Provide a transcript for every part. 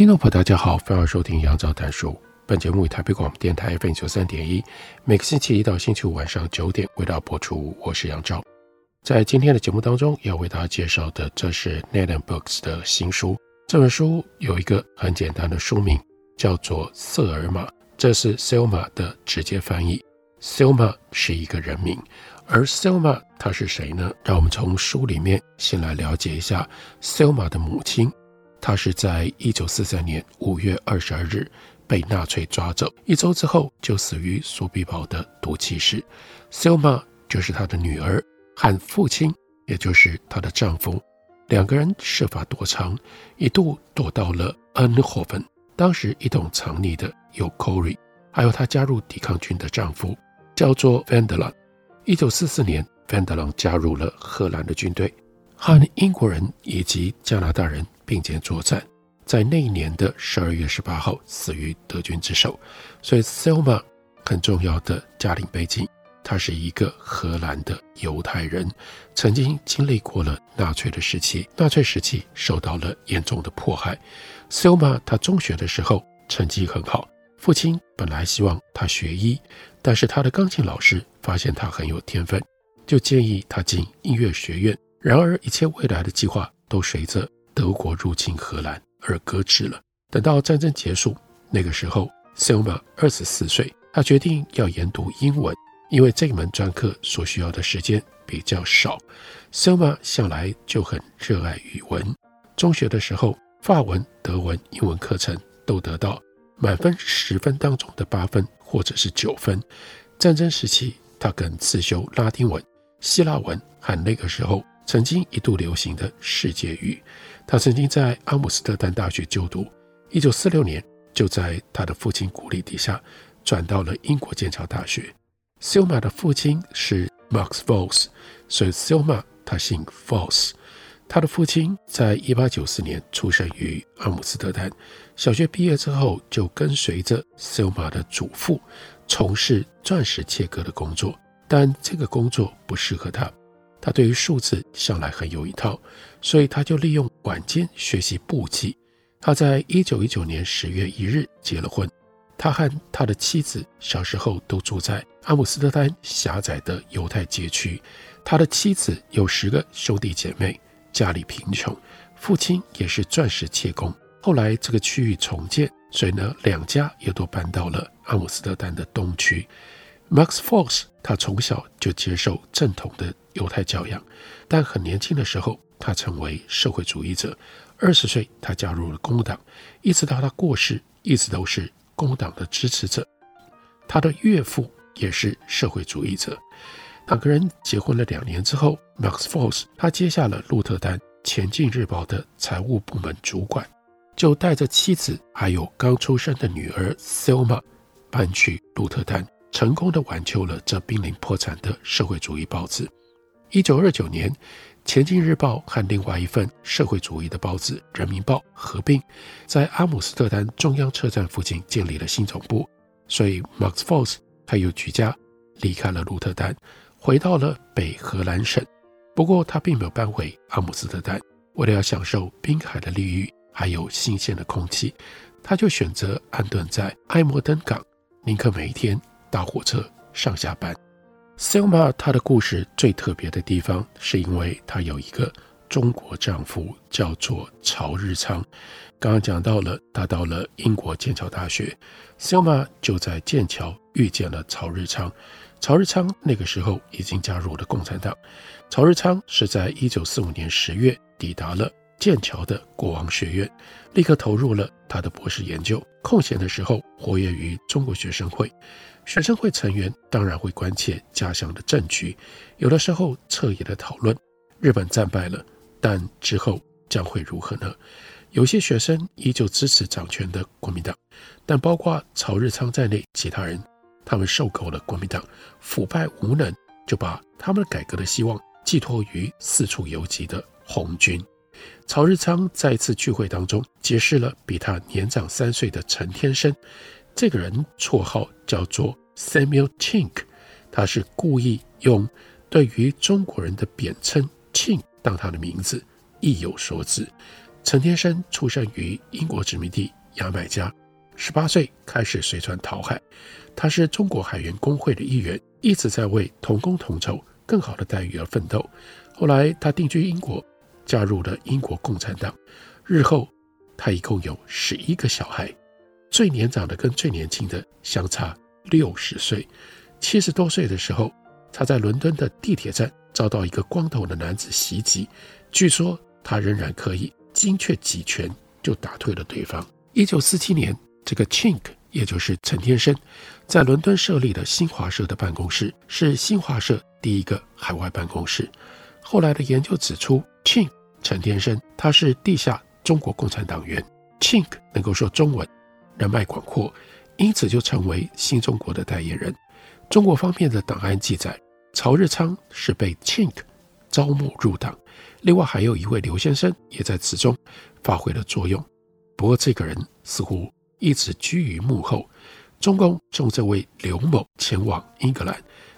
听众朋友，大家好，欢迎收听杨照谈书。本节目以台北广播电台 FM 九三点一，每个星期一到星期五晚上九点为大家播出。我是杨照。在今天的节目当中，要为大家介绍的，这是 Naden Books 的新书。这本书有一个很简单的书名，叫做《瑟尔玛》，这是 Selma 的直接翻译。Selma 是一个人名，而 Selma 她是谁呢？让我们从书里面先来了解一下 Selma 的母亲。他是在一九四三年五月二十二日被纳粹抓走，一周之后就死于苏比堡的毒气室。Selma 就是他的女儿，和父亲，也就是她的丈夫，两个人设法躲藏，一度躲到了 Eindhoven。当时一同藏匿的有 Corrie，还有她加入抵抗军的丈夫，叫做 Van der Lan。一九四四年，Van der Lan 加入了荷兰的军队，和英国人以及加拿大人。并肩作战，在那一年的十二月十八号死于德军之手。所以，Selma 很重要的家庭背景，他是一个荷兰的犹太人，曾经经历过了纳粹的时期，纳粹时期受到了严重的迫害。Selma 他中学的时候成绩很好，父亲本来希望他学医，但是他的钢琴老师发现他很有天分，就建议他进音乐学院。然而，一切未来的计划都随着德国入侵荷兰而搁置了。等到战争结束，那个时候，Selma 二十四岁，他决定要研读英文，因为这门专科所需要的时间比较少。Selma 向来就很热爱语文，中学的时候，法文、德文、英文课程都得到满分十分当中的八分或者是九分。战争时期，他更自修拉丁文、希腊文和那个时候曾经一度流行的世界语。他曾经在阿姆斯特丹大学就读，一九四六年就在他的父亲鼓励底下转到了英国剑桥大学。Selma 的父亲是 Max Voss，所以 Selma 他姓 Voss。他的父亲在一八九四年出生于阿姆斯特丹，小学毕业之后就跟随着 Selma 的祖父从事钻石切割的工作，但这个工作不适合他。他对于数字向来很有一套，所以他就利用晚间学习簿记。他在一九一九年十月一日结了婚。他和他的妻子小时候都住在阿姆斯特丹狭窄的犹太街区。他的妻子有十个兄弟姐妹，家里贫穷，父亲也是钻石切工。后来这个区域重建，所以呢，两家也都搬到了阿姆斯特丹的东区。Max Voss 他从小就接受正统的犹太教养，但很年轻的时候，他成为社会主义者。二十岁，他加入了工党，一直到他过世，一直都是工党的支持者。他的岳父也是社会主义者。两个人结婚了两年之后，Max Foss 他接下了鹿特丹《前进日报》的财务部门主管，就带着妻子还有刚出生的女儿 Selma 搬去鹿特丹，成功的挽救了这濒临破产的社会主义报纸。一九二九年，《前进日报》和另外一份社会主义的报纸《人民报》合并，在阿姆斯特丹中央车站附近建立了新总部。所以，Max f o s s 还有举家离开了鹿特丹，回到了北荷兰省。不过，他并没有搬回阿姆斯特丹，为了要享受滨海的绿意，还有新鲜的空气，他就选择安顿在埃摩登港，宁可每一天搭火车上下班。Selma 她的故事最特别的地方，是因为她有一个中国丈夫，叫做曹日昌。刚刚讲到了，她到了英国剑桥大学，Selma 就在剑桥遇见了曹日昌。曹日昌那个时候已经加入了共产党。曹日昌是在一九四五年十月抵达了剑桥的国王学院，立刻投入了他的博士研究。空闲的时候，活跃于中国学生会。学生会成员当然会关切家乡的政局，有的时候彻夜的讨论。日本战败了，但之后将会如何呢？有些学生依旧支持掌权的国民党，但包括曹日昌在内，其他人他们受够了国民党腐败无能，就把他们改革的希望寄托于四处游击的红军。曹日昌在一次聚会当中结识了比他年长三岁的陈天生，这个人绰号叫做 Samuel Chink，他是故意用对于中国人的贬称 Chink 当他的名字，意有所指。陈天生出生于英国殖民地牙买加，十八岁开始随船逃海。他是中国海员工会的一员，一直在为同工同酬、更好的待遇而奋斗。后来他定居英国，加入了英国共产党。日后他一共有十一个小孩，最年长的跟最年轻的相差六十岁。七十多岁的时候，他在伦敦的地铁站遭到一个光头的男子袭击，据说他仍然可以。精确几拳就打退了对方。一九四七年，这个 Chink，也就是陈天生，在伦敦设立了新华社的办公室，是新华社第一个海外办公室。后来的研究指出，Chink 陈天生他是地下中国共产党员，Chink 能够说中文，人脉广阔，因此就成为新中国的代言人。中国方面的档案记载，曹日昌是被 Chink 招募入党。另外还有一位刘先生也在此中发挥了作用，不过这个人似乎一直居于幕后。中共送这位刘某前往英格兰，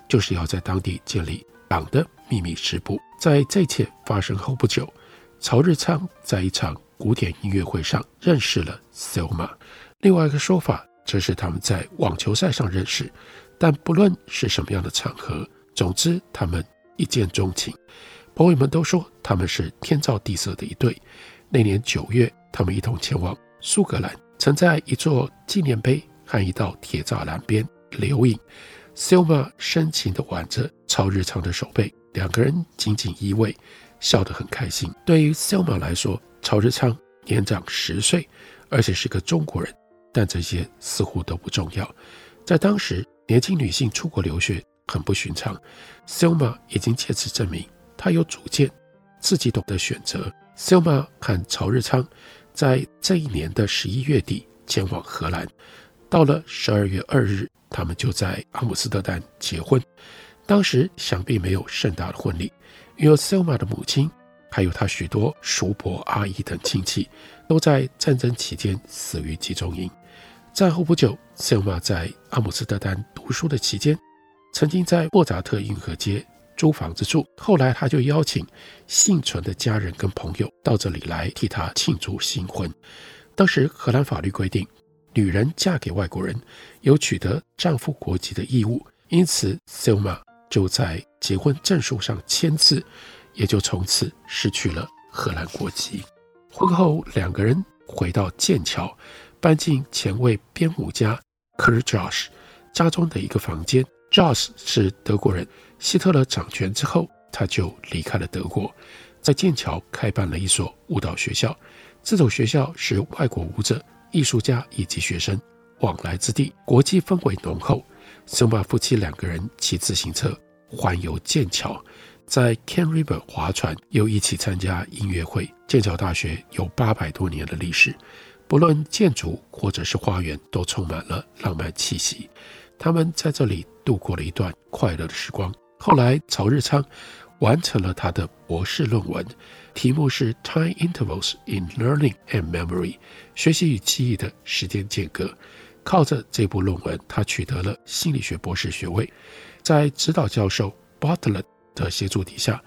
就是要在当地建立党的秘密支部。在这一切发生后不久，曹日昌在一场古典音乐会上认识了 Selma。另外一个说法则是他们在网球赛上认识，但不论是什么样的场合，总之他们一见钟情。朋友们都说他们是天造地设的一对。那年九月，他们一同前往苏格兰，曾在一座纪念碑和一道铁栅栏边留影。Selma 深情地挽着曹日仓的手背，两个人紧紧依偎，笑得很开心。对于 Selma 来说，曹日昌年长十岁，而且是个中国人，但这些似乎都不重要。在当时，年轻女性出国留学很不寻常。Selma 已经借此证明。她有主见，自己懂得选择。Selma 和曹日昌在这一年的十一月底前往荷兰，到了十二月二日，他们就在阿姆斯特丹结婚。当时想必没有盛大的婚礼，因为 Selma 的母亲还有她许多叔伯阿姨等亲戚都在战争期间死于集中营。战后不久，Selma 在阿姆斯特丹读书的期间，曾经在莫扎特运河街。租房子住，后来他就邀请幸存的家人跟朋友到这里来替他庆祝新婚。当时荷兰法律规定，女人嫁给外国人有取得丈夫国籍的义务，因此 Selma 就在结婚证书上签字，也就从此失去了荷兰国籍。婚后两个人回到剑桥，搬进前卫编舞家 Kurt Jooss 家中的一个房间。Jooss 是德国人。希特勒掌权之后，他就离开了德国，在剑桥开办了一所舞蹈学校。这所学校是外国舞者、艺术家以及学生往来之地，国际氛围浓厚。松巴夫妻两个人骑自行车环游剑桥，在 Can River 划船，又一起参加音乐会。剑桥大学有八百多年的历史，不论建筑或者是花园，都充满了浪漫气息。他们在这里度过了一段快乐的时光。后来，曹日昌完成了他的博士论文，题目是《Time Intervals in Learning and Memory》，学习与记忆的时间间隔。靠着这部论文，他取得了心理学博士学位。在指导教授 Bartlett 的协助底下，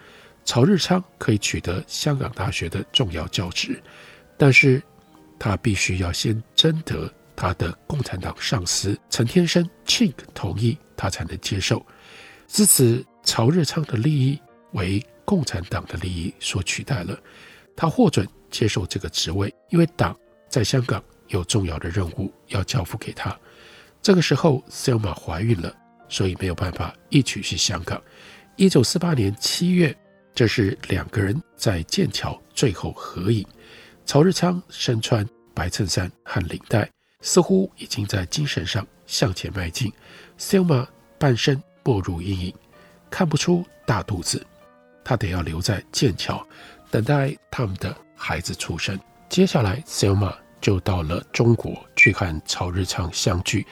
曹日昌可以取得香港大学的重要教职，但是他必须要先征得他的共产党上司陈天生 Chink 同意，他才能接受。自此，曹日昌的利益为共产党的利益所取代了。他获准接受这个职位，因为党在香港有重要的任务要交付给他。这个时候，Selma 怀孕了，所以没有办法一起去香港。一九四八年七月，这是两个人在剑桥最后合影。曹日昌身穿白衬衫和领带，似乎已经在精神上向前迈进。Selma 半身。没入阴影，看不出大肚子。他得要留在剑桥，等待他们的孩子出生。接下来，Selma 就到了中国去和曹日昌相聚，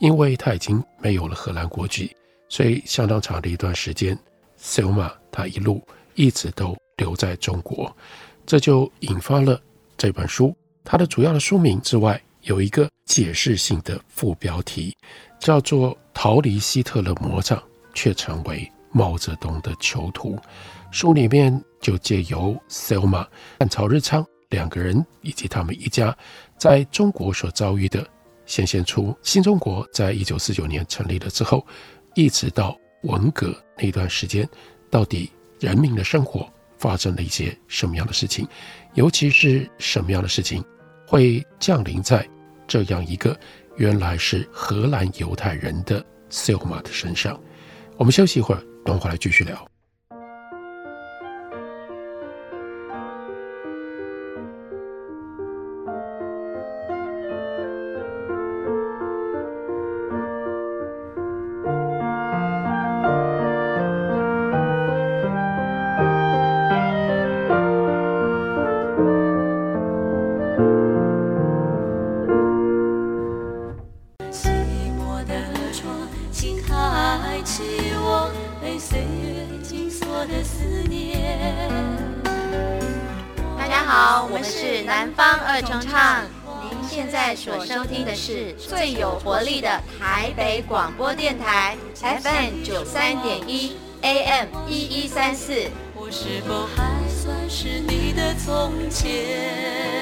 因为他已经没有了荷兰国籍，所以相当长的一段时间，Selma 他一路一直都留在中国，这就引发了这本书。它的主要的书名之外，有一个解释性的副标题，叫做《逃离希特勒魔掌，却成为毛泽东的囚徒》。书里面就借由 Selma 和曹日昌两个人以及他们一家在中国所遭遇的，显现出新中国在一九四九年成立了之后，一直到文革那段时间，到底人民的生活发生了一些什么样的事情，尤其是什么样的事情。会降临在这样一个原来是荷兰犹太人的 Silma 的身上。我们休息一会儿，等会来继续聊。所收听的是最有活力的台北广播电台，FM 九三点一，AM 一一三四。我是否还算是你的从前？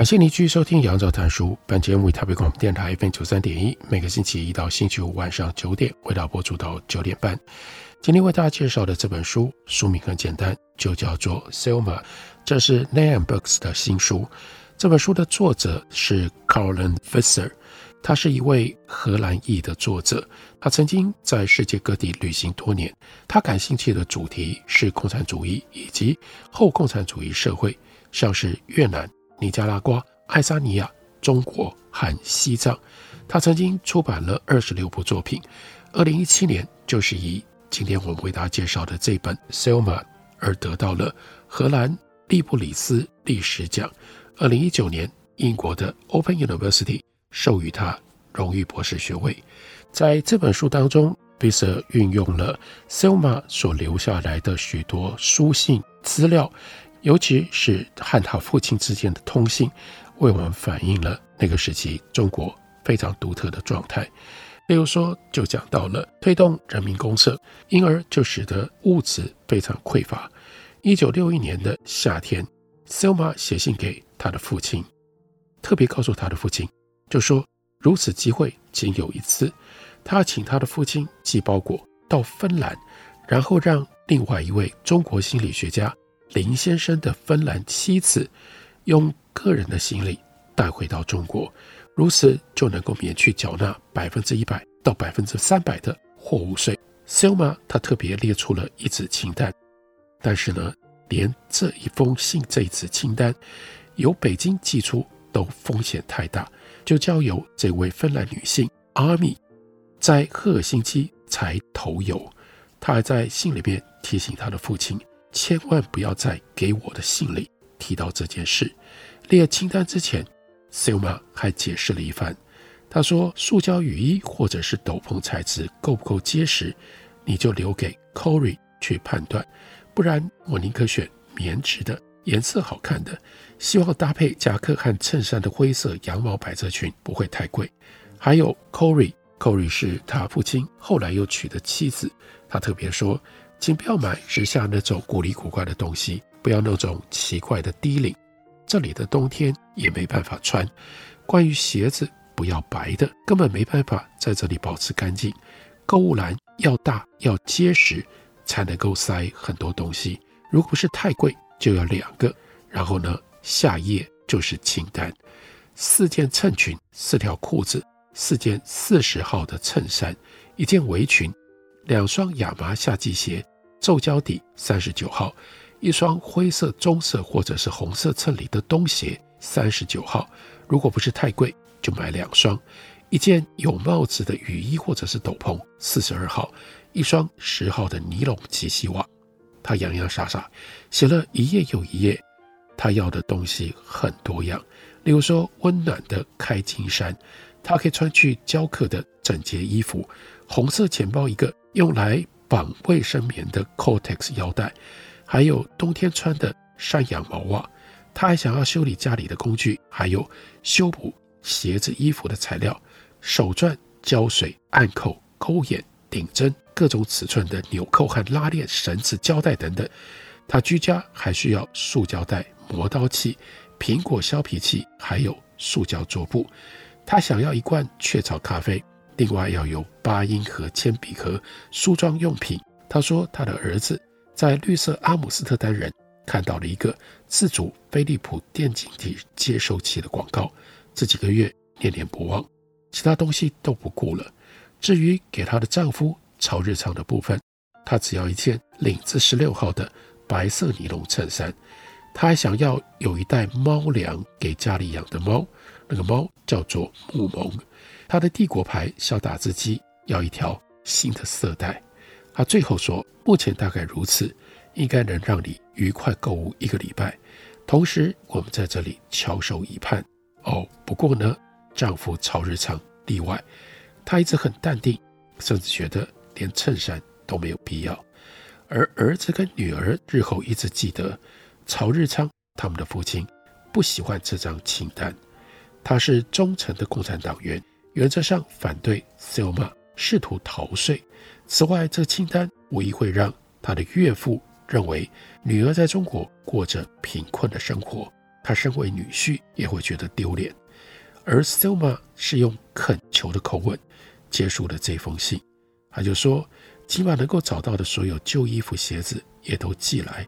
感谢您继续收听《杨照谈书》。本节目为台北广播电台 FM 九三点一，每个星期一到星期五晚上九点，为大家播出到九点半。今天为大家介绍的这本书，书名很简单，就叫做《Selma》，这是 Nam Books 的新书。这本书的作者是 Caroline Visser，他是一位荷兰裔的作者。他曾经在世界各地旅行多年。他感兴趣的主题是共产主义以及后共产主义社会，像是越南。尼加拉瓜、爱沙尼亚、中国和西藏，他曾经出版了二十六部作品。二零一七年，就是以今天我们为大家介绍的这本《Selma》而得到了荷兰利布里斯历史奖。二零一九年，英国的 Open University 授予他荣誉博士学位。在这本书当中 lisa 运用了 Selma 所留下来的许多书信资料。尤其是和他父亲之间的通信，为我们反映了那个时期中国非常独特的状态。例如说，就讲到了推动人民公社，因而就使得物质非常匮乏。一九六一年的夏天，Selma 写信给他的父亲，特别告诉他的父亲，就说如此机会仅有一次，他请他的父亲寄包裹到芬兰，然后让另外一位中国心理学家。林先生的芬兰妻子用个人的行李带回到中国，如此就能够免去缴纳百分之一百到百分之三百的货物税。Selma 他特别列出了一纸清单，但是呢，连这一封信这一纸清单由北京寄出都风险太大，就交由这位芬兰女性阿米在赫尔辛基才投邮。她还在信里面提醒她的父亲。千万不要在给我的信里提到这件事。列清单之前，Silma 还解释了一番。他说：“塑胶雨衣或者是斗篷材质够不够结实，你就留给 Corey 去判断。不然我宁可选棉质的、颜色好看的，希望搭配夹克和衬衫的灰色羊毛百褶裙不会太贵。还有 Corey，Corey 是他父亲后来又娶的妻子，他特别说，请不要买时下那种古里古怪的东西，不要那种奇怪的低领，这里的冬天也没办法穿。关于鞋子，不要白的，根本没办法在这里保持干净。购物篮要大要结实，才能够塞很多东西。如果不是太贵，就要两个。然后呢，下页就是清单：四件衬裙，四条裤子，四件四十号的衬衫，一件围裙，两双亚麻夏季鞋，皱胶底三十九号，一双灰色、棕色或者是红色衬里的冬鞋，三十九号。如果不是太贵。就买两双，一件有帽子的雨衣或者是斗篷，四十二号；一双十号的尼龙及膝袜。他洋洋洒洒写了一页又一页，他要的东西很多样，例如说温暖的开襟衫，他可以穿去教课的整洁衣服；红色钱包一个，用来绑卫生棉的 Cortex 腰带，还有冬天穿的山羊毛袜。他还想要修理家里的工具，还有修补。鞋子、衣服的材料，手钻、胶水、暗扣、钩眼、顶针，各种尺寸的纽扣和拉链、绳子、胶带等等。他居家还需要塑胶袋、磨刀器、苹果削皮器，还有塑胶桌布。他想要一罐雀巢咖啡，另外要有八音盒、铅笔盒、梳妆用品。他说他的儿子在绿色阿姆斯特丹人看到了一个自主飞利浦电晶体接收器的广告。这几个月念念不忘，其他东西都不顾了。至于给她的丈夫超日常的部分，她只要一件领子十六号的白色尼龙衬衫。她还想要有一袋猫粮给家里养的猫，那个猫叫做木蒙。她的帝国牌小打字机要一条新的色带。她最后说，目前大概如此，应该能让你愉快购物一个礼拜。同时，我们在这里翘首以盼。哦，不过呢，丈夫曹日昌例外，他一直很淡定，甚至觉得连衬衫都没有必要。而儿子跟女儿日后一直记得，曹日昌他们的父亲不喜欢这张清单。他是忠诚的共产党员，原则上反对 Selma 试图逃税。此外，这清单无疑会让他的岳父认为女儿在中国过着贫困的生活。他身为女婿也会觉得丢脸，而 Selma 是用恳求的口吻结束了这封信。他就说，今晚能够找到的所有旧衣服、鞋子也都寄来，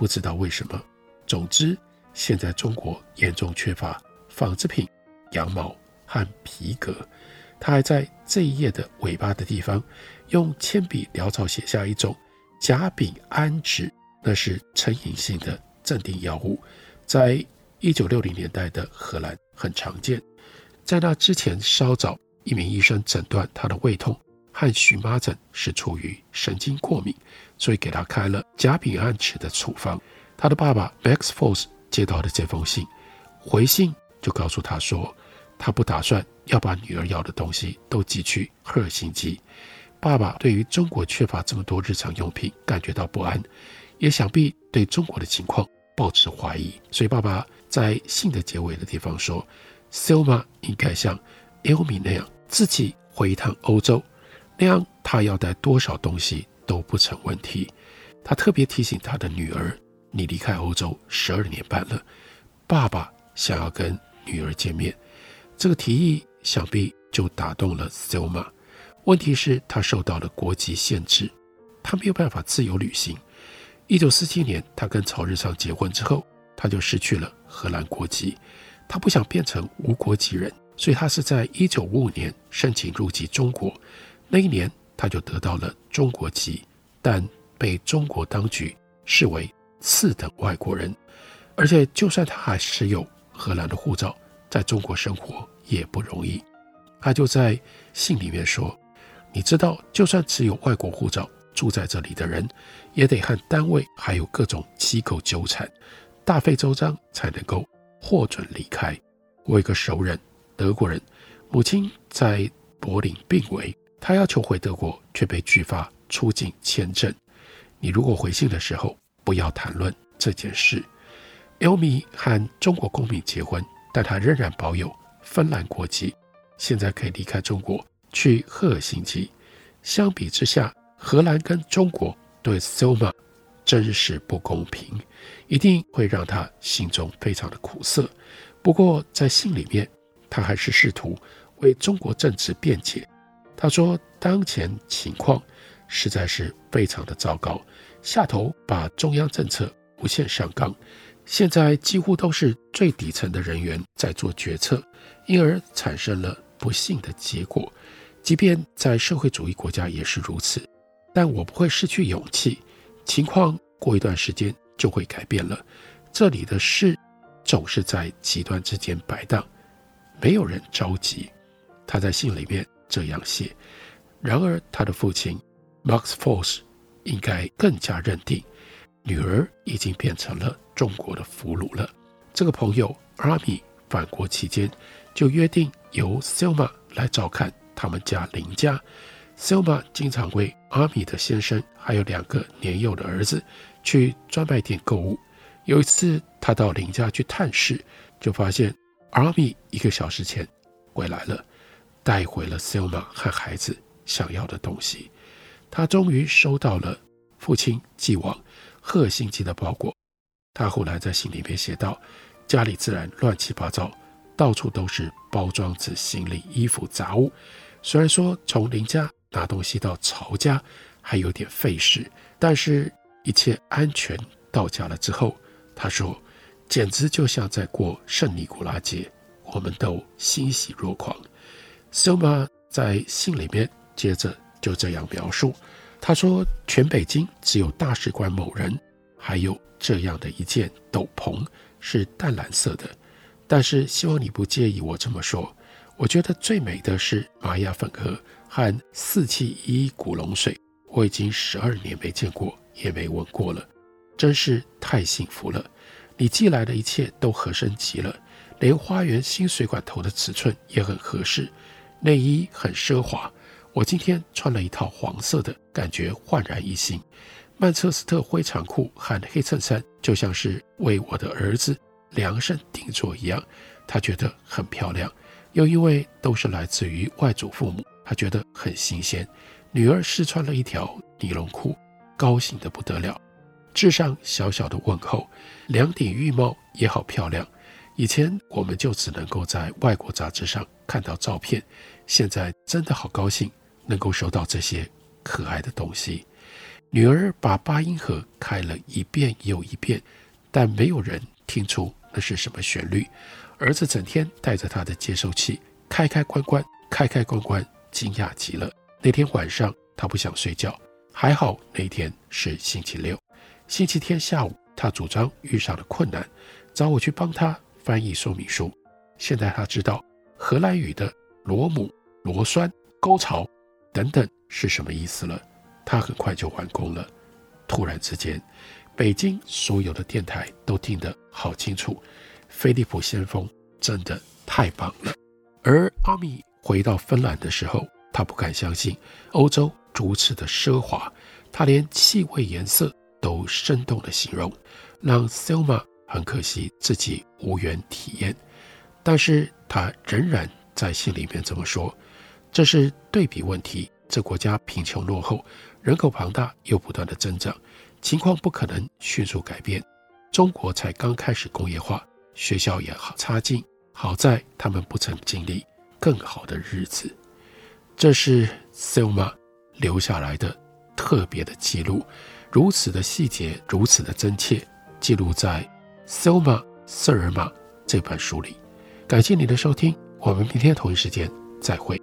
不知道为什么。总之，现在中国严重缺乏纺织品、羊毛和皮革。他还在这一页的尾巴的地方用铅笔潦草写下一种甲丙胺酯，那是成瘾性的镇定药物。在一九六零年代的荷兰很常见，在那之前稍早，一名医生诊断他的胃痛和荨麻疹是出于神经过敏，所以给他开了甲丙胺酯的处方。他的爸爸 Max Force 接到了这封信，回信就告诉他说，他不打算要把女儿要的东西都寄去赫尔辛基。爸爸对于中国缺乏这么多日常用品感觉到不安，也想必对中国的情况。抱持怀疑，所以爸爸在信的结尾的地方说：“Selma 应该像 Elmi 那样自己回一趟欧洲，那样他要带多少东西都不成问题。”他特别提醒他的女儿：“你离开欧洲十二年半了，爸爸想要跟女儿见面。”这个提议想必就打动了 Selma。问题是，他受到了国籍限制，他没有办法自由旅行。一九四七年，他跟曹日昌结婚之后，他就失去了荷兰国籍。他不想变成无国籍人，所以他是在一九五五年申请入籍中国。那一年，他就得到了中国籍，但被中国当局视为次等外国人。而且，就算他还持有荷兰的护照，在中国生活也不容易。他就在信里面说：“你知道，就算持有外国护照。”住在这里的人也得和单位还有各种机构纠缠，大费周章才能够获准离开。我有一个熟人，德国人，母亲在柏林病危，他要求回德国，却被拒发出境签证。你如果回信的时候不要谈论这件事。艾米和中国公民结婚，但他仍然保有芬兰国籍，现在可以离开中国去赫尔辛基。相比之下，荷兰跟中国对 Selma 真是不公平，一定会让他心中非常的苦涩。不过在信里面，他还是试图为中国政治辩解。他说，当前情况实在是非常的糟糕，下头把中央政策无限上纲，现在几乎都是最底层的人员在做决策，因而产生了不幸的结果。即便在社会主义国家也是如此，但我不会失去勇气。情况过一段时间就会改变了。这里的事总是在极端之间摆荡，没有人着急。他在信里面这样写。然而，他的父亲 Max Force 应该更加认定，女儿已经变成了中国的俘虏了。这个朋友阿米返国期间就约定由 Selma 来照看。他们家邻家，Selma 经常为阿米的先生还有两个年幼的儿子去专卖店购物。有一次，他到邻家去探视，就发现阿米一个小时前回来了，带回了 Selma 和孩子想要的东西。他终于收到了父亲寄往赫辛基的包裹。他后来在信里面写道：“家里自然乱七八糟，到处都是包装纸、行李、衣服、杂物。”虽然说从林家拿东西到曹家还有点费事，但是一切安全到家了之后，他说简直就像在过圣尼古拉节，我们都欣喜若狂。Selma 在信里面接着就这样描述，他说全北京只有大使馆某人还有这样的一件斗篷是淡蓝色的，但是希望你不介意我这么说。我觉得最美的是玛雅粉盒和四季依古龙水，我已经十二年没见过，也没闻过了，真是太幸福了。你寄来的一切都合身极了，连花园新水管头的尺寸也很合适，内衣很奢华。我今天穿了一套黄色的，感觉焕然一新。曼彻斯特灰长裤和黑衬衫就像是为我的儿子量身定做一样，他觉得很漂亮。又因为都是来自于外祖父母，他觉得很新鲜。女儿试穿了一条尼龙裤，高兴得不得了，致上小小的问候。两顶浴帽也好漂亮。以前我们就只能够在外国杂志上看到照片，现在真的好高兴能够收到这些可爱的东西。女儿把八音盒开了一遍又一遍，但没有人听出那是什么旋律。儿子整天带着他的接收器开开关关，开开关关，惊讶极了。那天晚上他不想睡觉，还好那天是星期六。星期天下午，他主张遇上了困难，找我去帮他翻译说明书。现在他知道荷兰语的螺母、螺栓、沟槽等等是什么意思了。他很快就完工了。突然之间，北京所有的电台都听得好清楚。菲利普先锋真的太棒了。而阿米回到芬兰的时候，他不敢相信欧洲如此的奢华，他连气味、颜色都生动的形容，让 Selma 很可惜自己无缘体验。但是他仍然在信里面这么说：这是对比问题，这国家贫穷落后，人口庞大又不断的增长，情况不可能迅速改变。中国才刚开始工业化。学校也好差劲，好在他们不曾经历更好的日子。这是 Selma 留下来的特别的记录，如此的细节，如此的真切，记录在 Selma 瑟尔玛这本书里。感谢你的收听，我们明天同一时间再会。